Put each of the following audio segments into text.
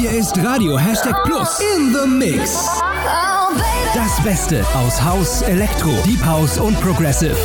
Hier ist Radio Hashtag Plus in the Mix. Das Beste aus House, Elektro, Deep House und Progressive.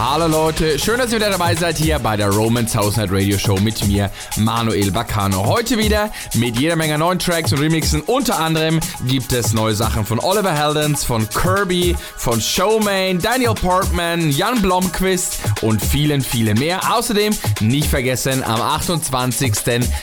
Hallo Leute, schön, dass ihr wieder dabei seid hier bei der Romance House Night Radio Show mit mir, Manuel Baccano. Heute wieder mit jeder Menge neuen Tracks und Remixen. Unter anderem gibt es neue Sachen von Oliver Heldens, von Kirby, von Showman, Daniel Portman, Jan Blomqvist und vielen, vielen mehr. Außerdem nicht vergessen, am 28.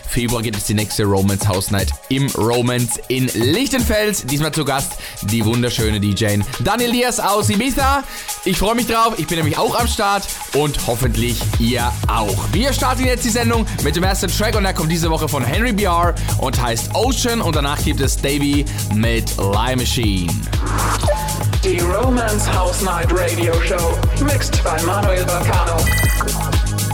Februar gibt es die nächste Romance House Night im Romance in Lichtenfels. Diesmal zu Gast die wunderschöne DJ Daniel Diaz aus Ibiza. Ich freue mich drauf, ich bin nämlich auch am Start und hoffentlich ihr auch. Wir starten jetzt die Sendung mit dem ersten Track und der kommt diese Woche von Henry BR und heißt Ocean und danach gibt es Davey mit Lie Machine. Die Romance House Night Radio Show. Mixed by Manuel Bacano.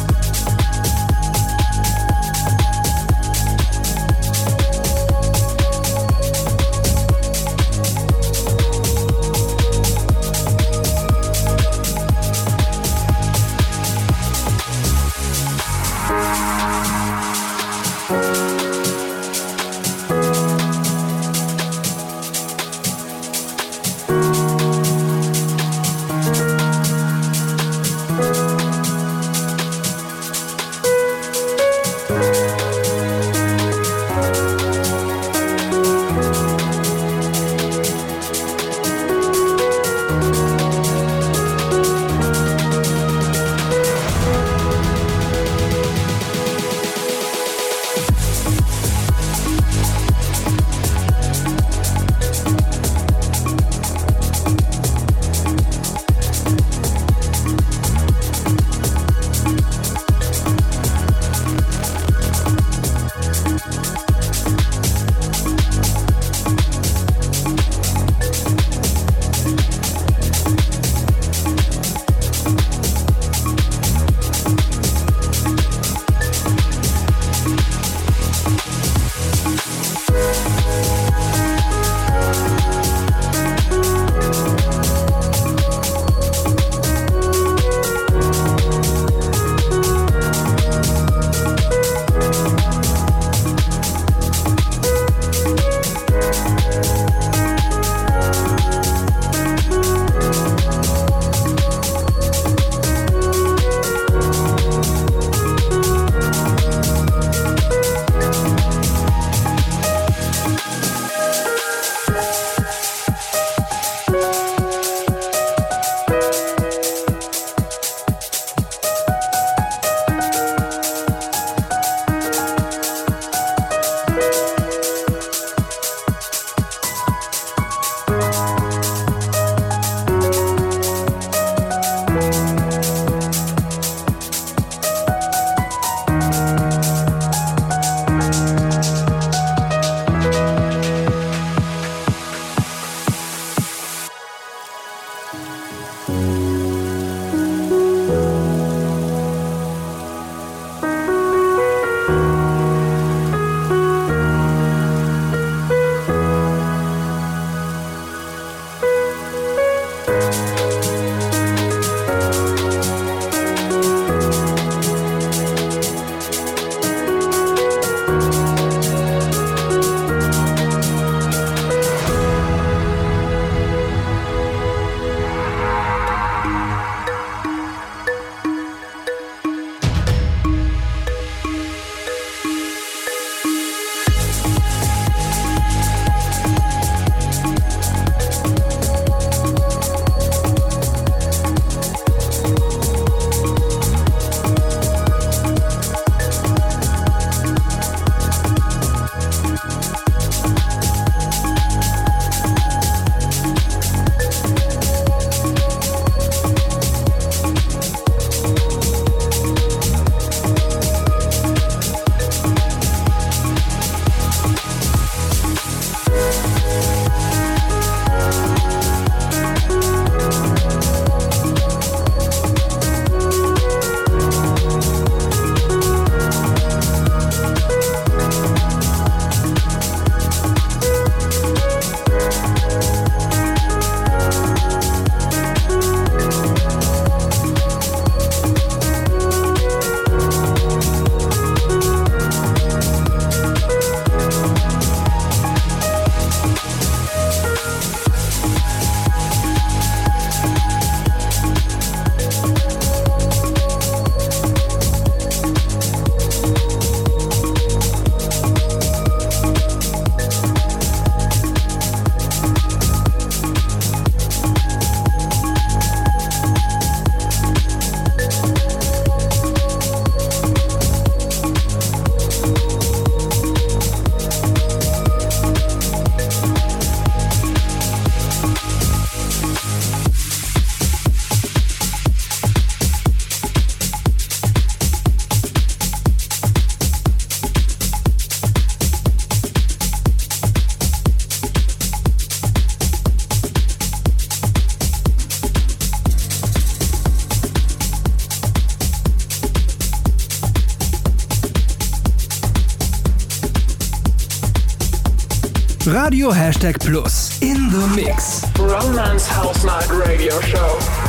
Radio Hashtag Plus in the Mix. Romance House Night Radio Show.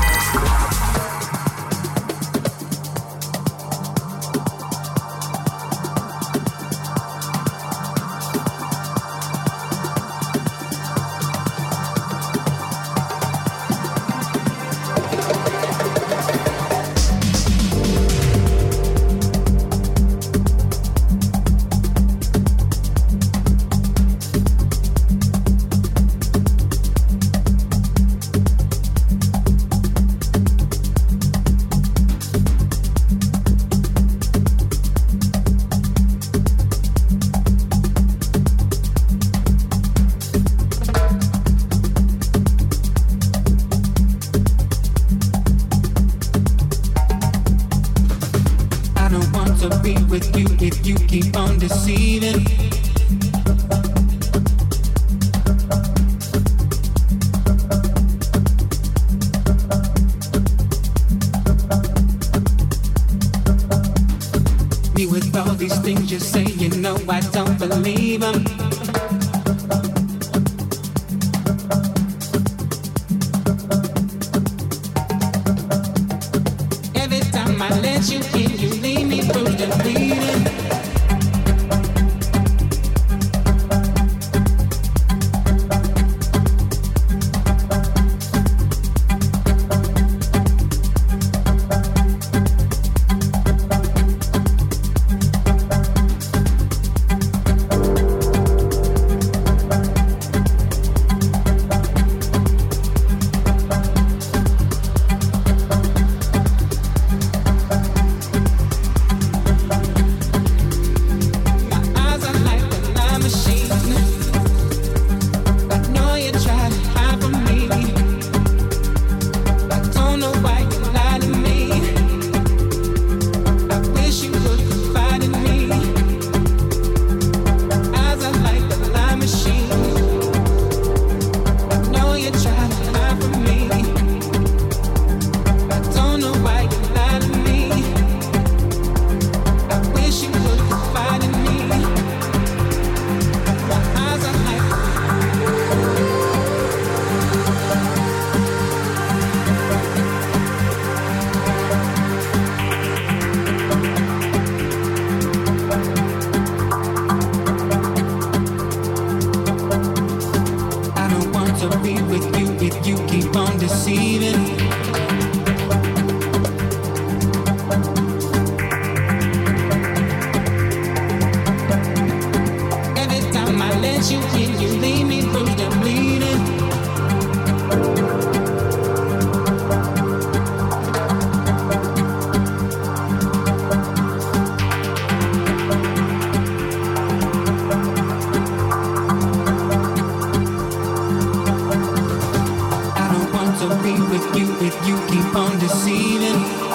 with you if you keep on deceiving?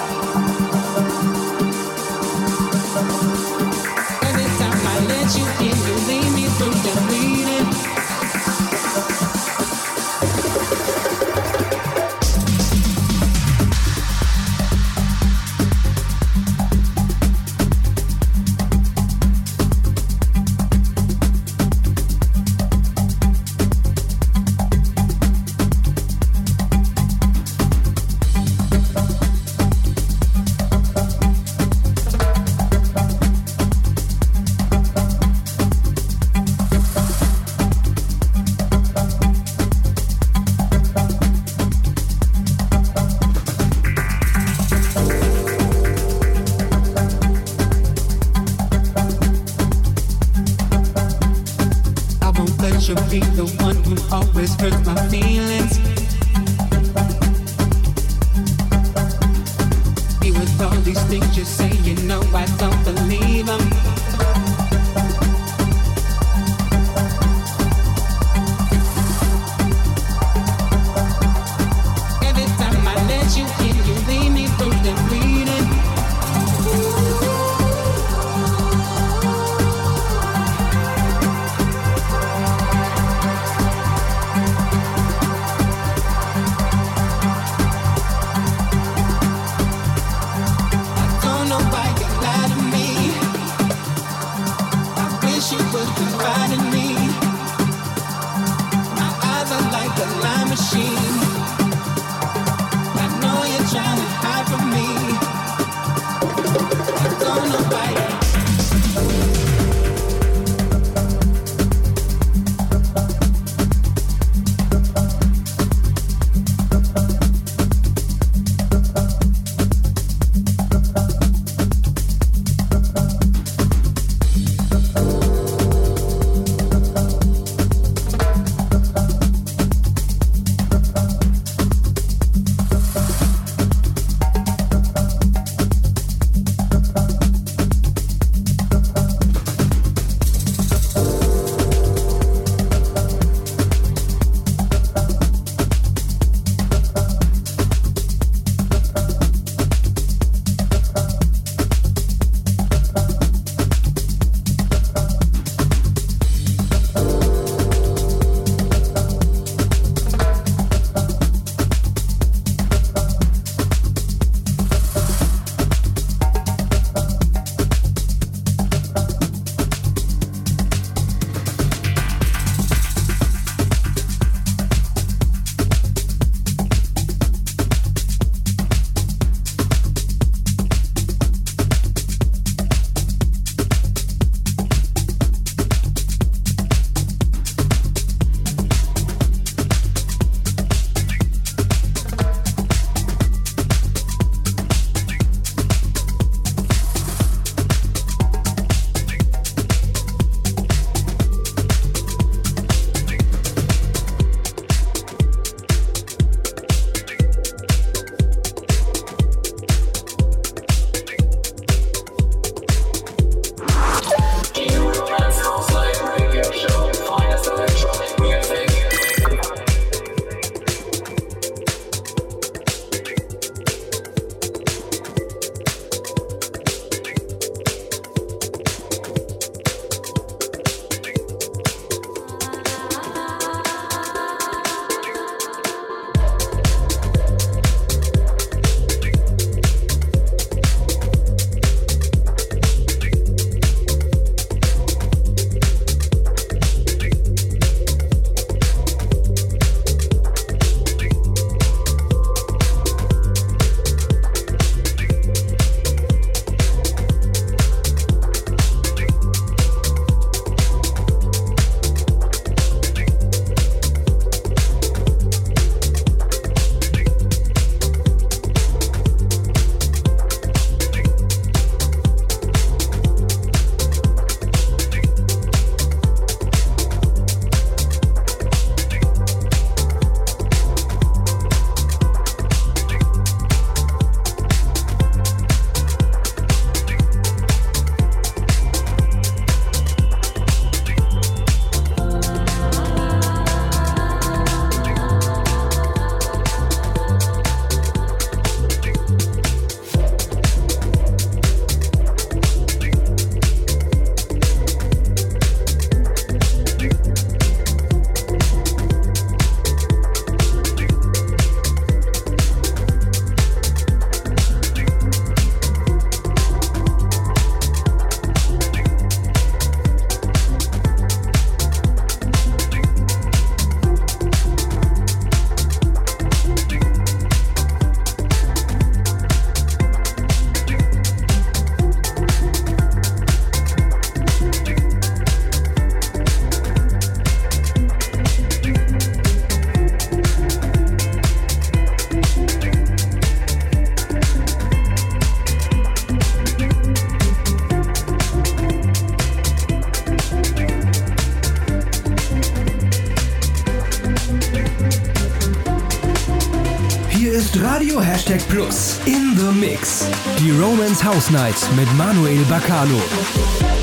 Hashtag Plus in the Mix. Die Romance House Night mit Manuel Baccano.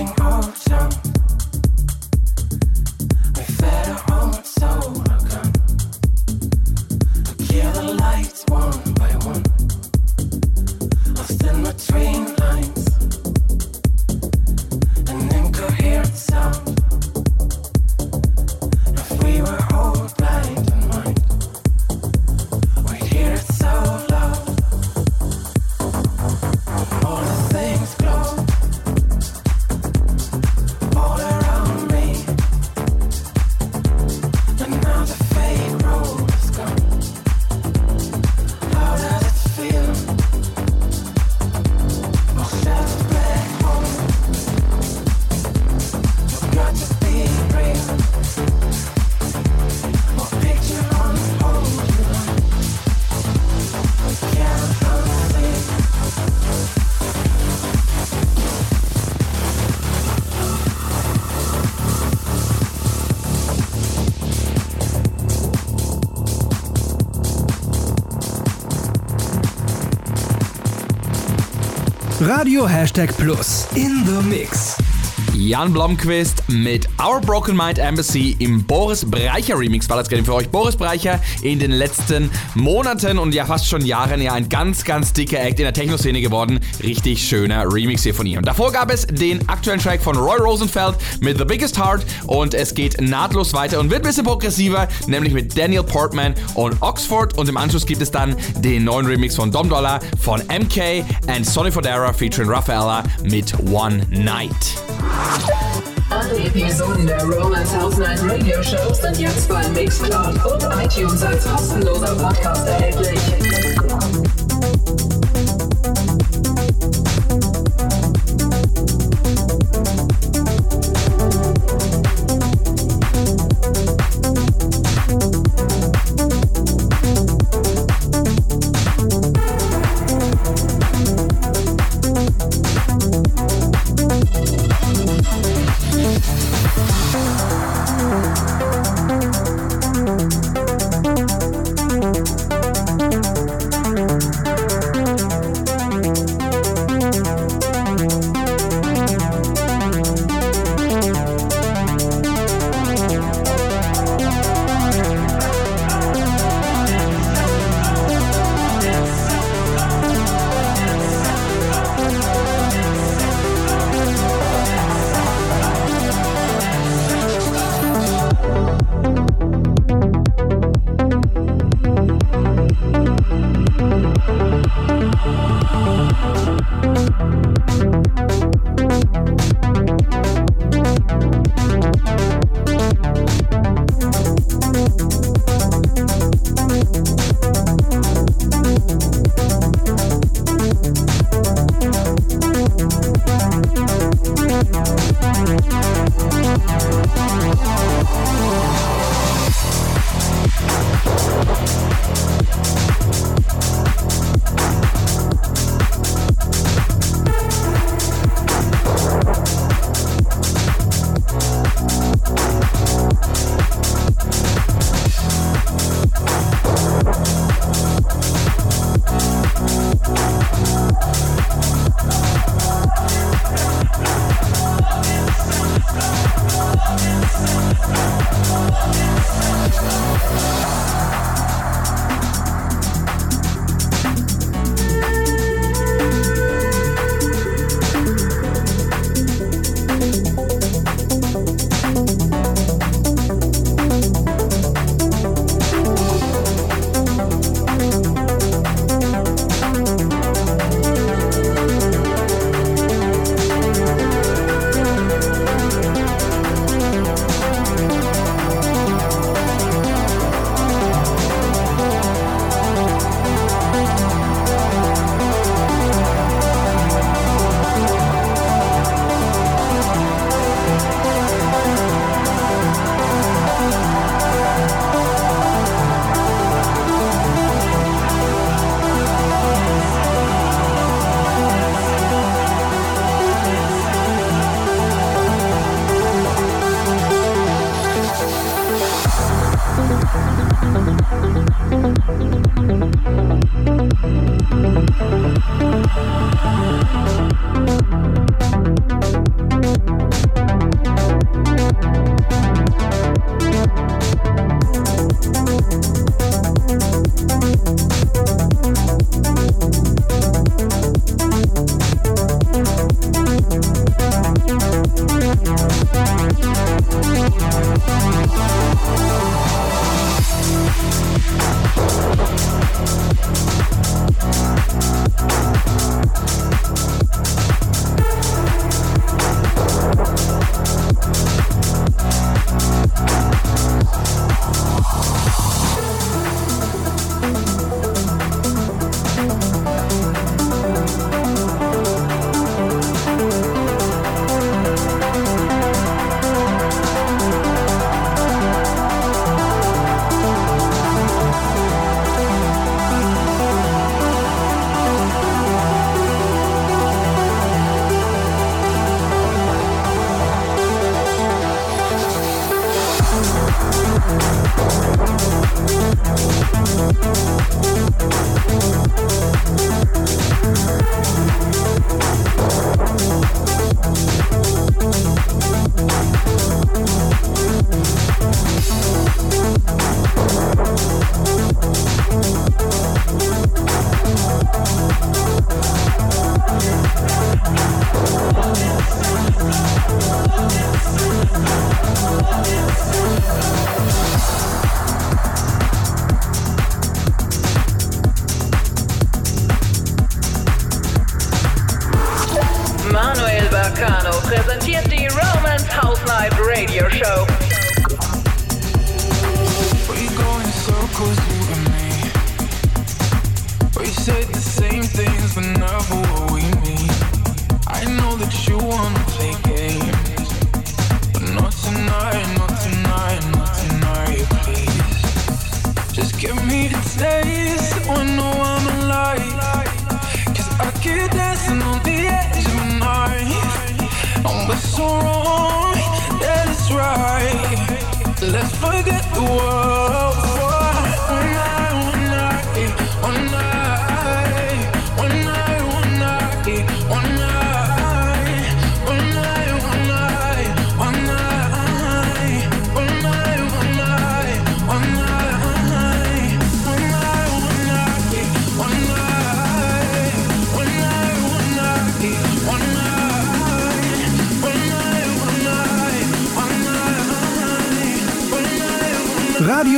By cutting our Radio Hashtag Plus in the Mix. Jan Blomqvist mit Our Broken Mind Embassy im Boris Breicher Remix war das gerade für euch. Boris Breicher in den letzten Monaten und ja fast schon Jahren ja ein ganz, ganz dicker Act in der Techno-Szene geworden. Richtig schöner Remix hier von ihm. Davor gab es den aktuellen Track von Roy Rosenfeld mit The Biggest Heart und es geht nahtlos weiter und wird ein bisschen progressiver, nämlich mit Daniel Portman und Oxford und im Anschluss gibt es dann den neuen Remix von Dom Dollar von MK and Sonny Fodera featuring Raffaella mit One Night. Alle Episoden der Romance House Night Radio Show sind jetzt bei Mixcloud und iTunes als kostenloser Podcast erhältlich.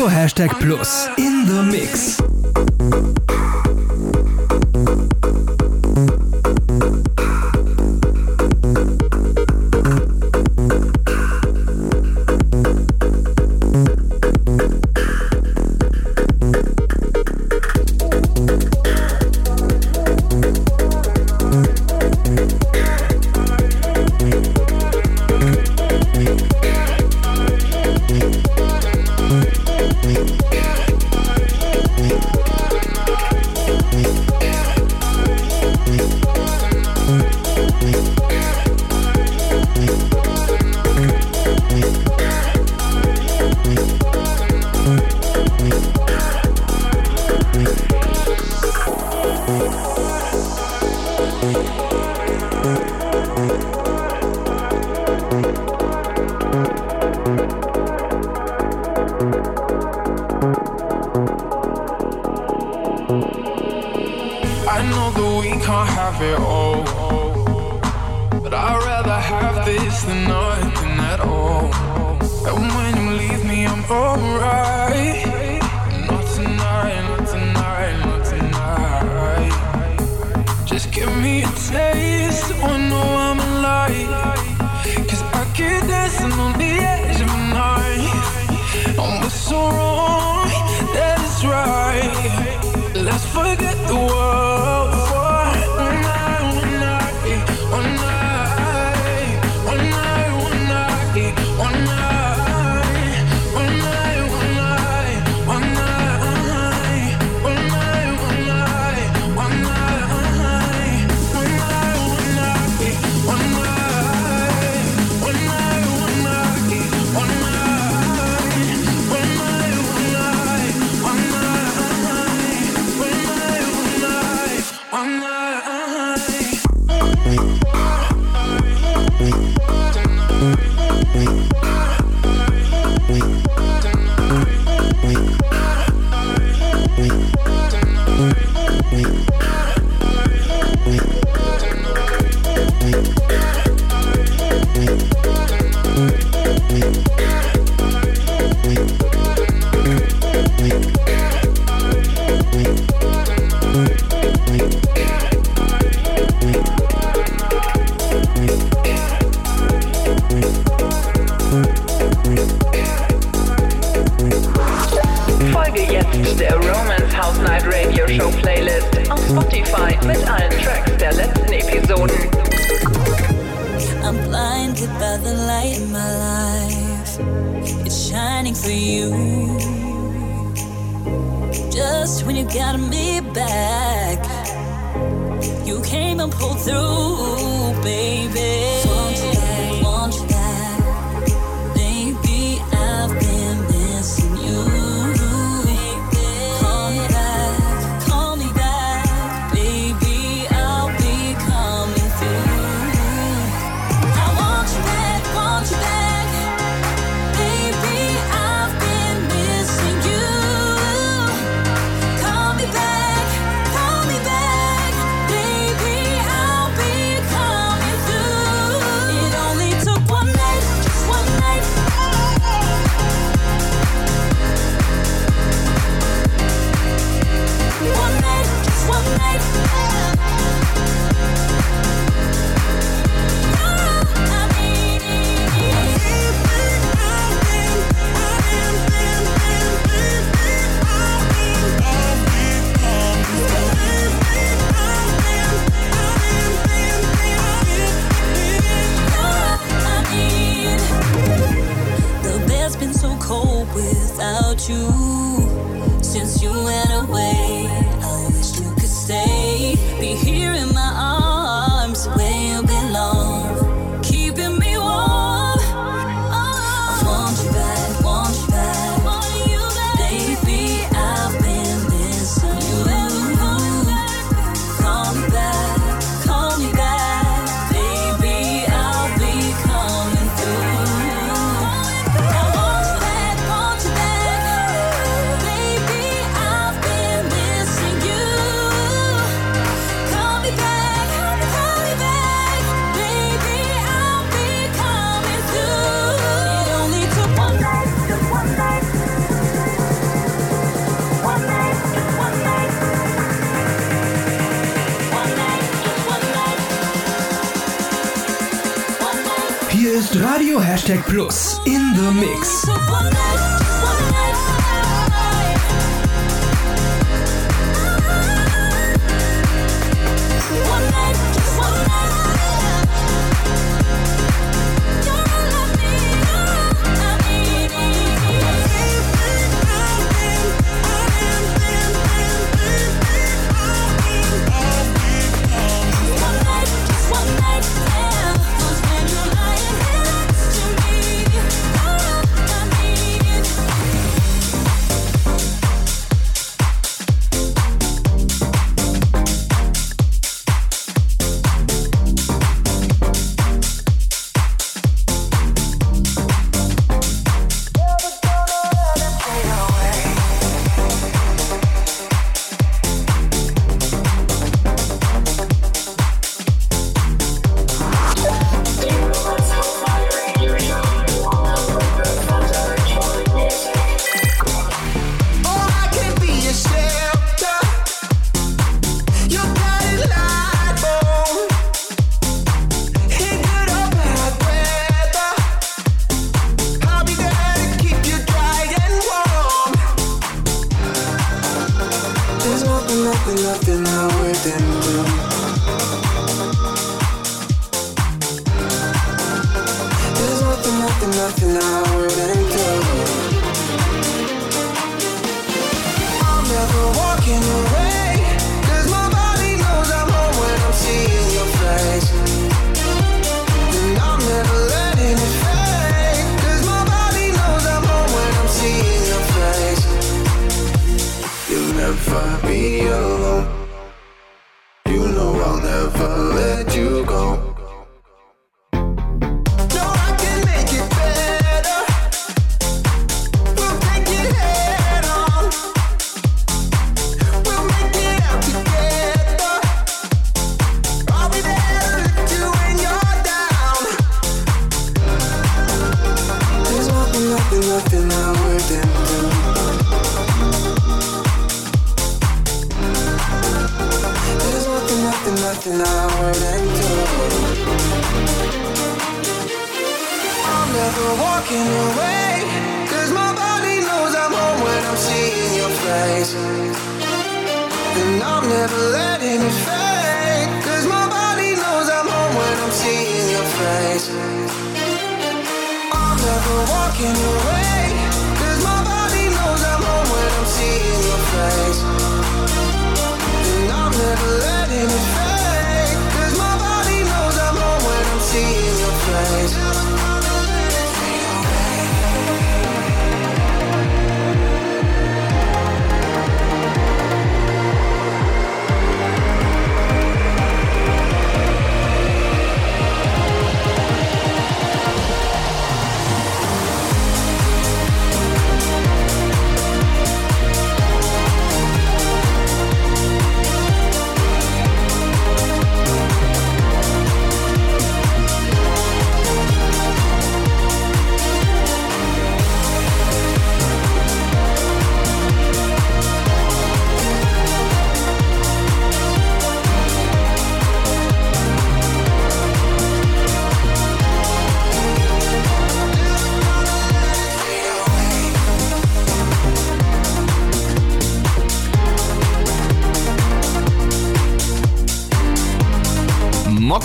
Hashtag Plus in the Mix. Hashtag Plus in the Mix.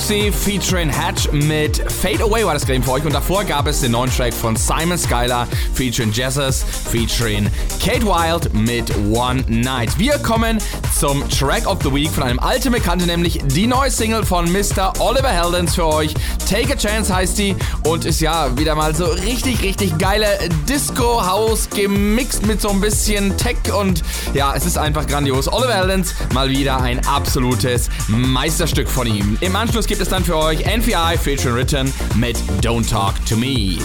Gypsy featuring Hatch mit Fade Away war das Game für euch. Und davor gab es den neuen Track von Simon Skylar featuring Jesus featuring Kate Wild mit One Night. Wir kommen zum Track of the Week von einem alten Bekannten, nämlich die neue Single von Mr. Oliver Heldens für euch. Take a Chance heißt die und ist ja wieder mal so richtig, richtig geile Disco House gemixt mit so ein bisschen Tech und ja, es ist einfach grandios. Oliver Heldens mal wieder ein absolutes Meisterstück von ihm. Im Anschluss gibt gibt es dann für euch NVI Feature Written mit Don't Talk to Me.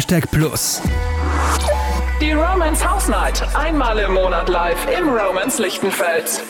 Hashtag Plus. Die Romance House Night. Einmal im Monat live im Romance Lichtenfels.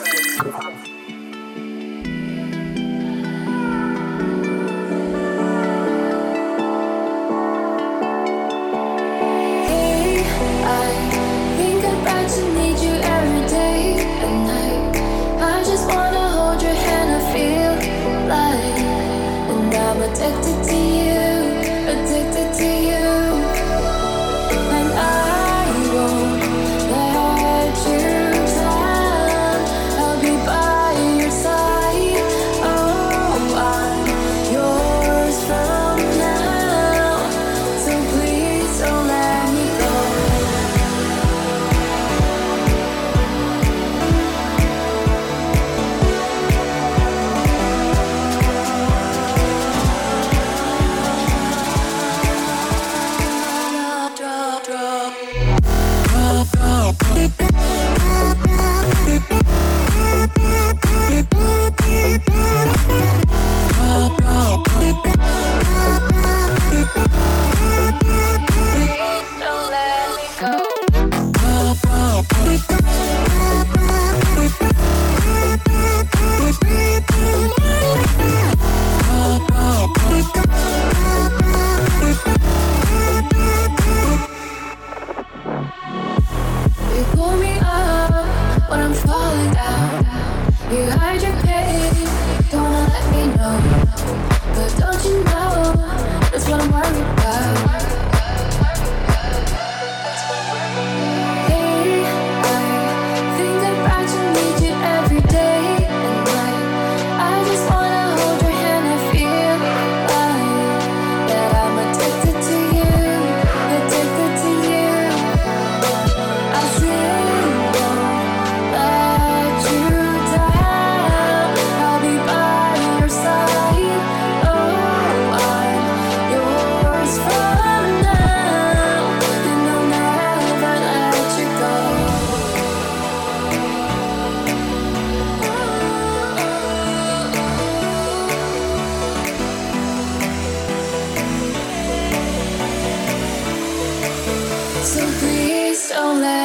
So please don't let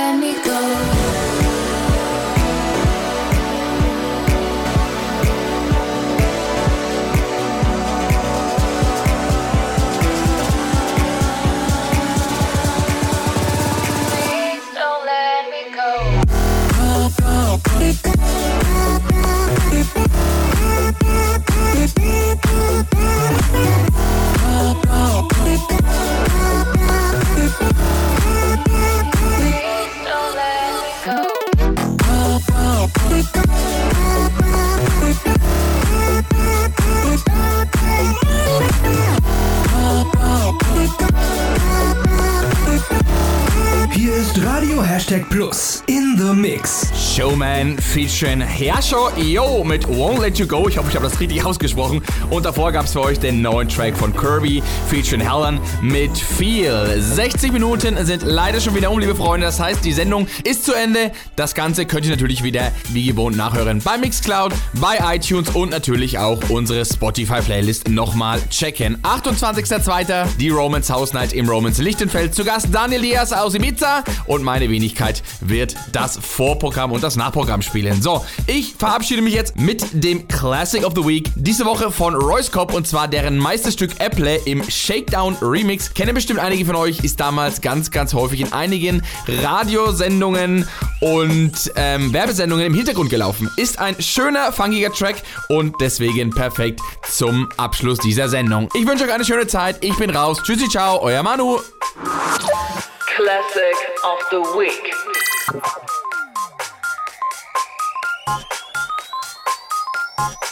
Showman featuring Herrscher Yo mit Won't Let You Go. Ich hoffe, ich habe das richtig ausgesprochen. Und davor gab es für euch den neuen Track von Kirby featuring Helen mit Feel. 60 Minuten sind leider schon wieder um, liebe Freunde. Das heißt, die Sendung ist zu Ende. Das Ganze könnt ihr natürlich wieder wie gewohnt nachhören bei Mixcloud, bei iTunes und natürlich auch unsere Spotify-Playlist nochmal checken. 28.02. die Romance House Night im Romance Lichtenfeld. Zu Gast Daniel Diaz aus Ibiza und meine Wenigkeit wird das Vorprogramm und das Nachprogramm spielen. So, ich verabschiede mich jetzt mit dem Classic of the Week. Diese Woche von Royce Cobb und zwar deren Meisterstück Apple im Shakedown Remix. Kennen bestimmt einige von euch, ist damals ganz, ganz häufig in einigen Radiosendungen und ähm, Werbesendungen im Hintergrund gelaufen. Ist ein schöner, funkiger Track und deswegen perfekt zum Abschluss dieser Sendung. Ich wünsche euch eine schöne Zeit. Ich bin raus. Tschüssi, ciao, euer Manu. Classic of the Week. Thank you.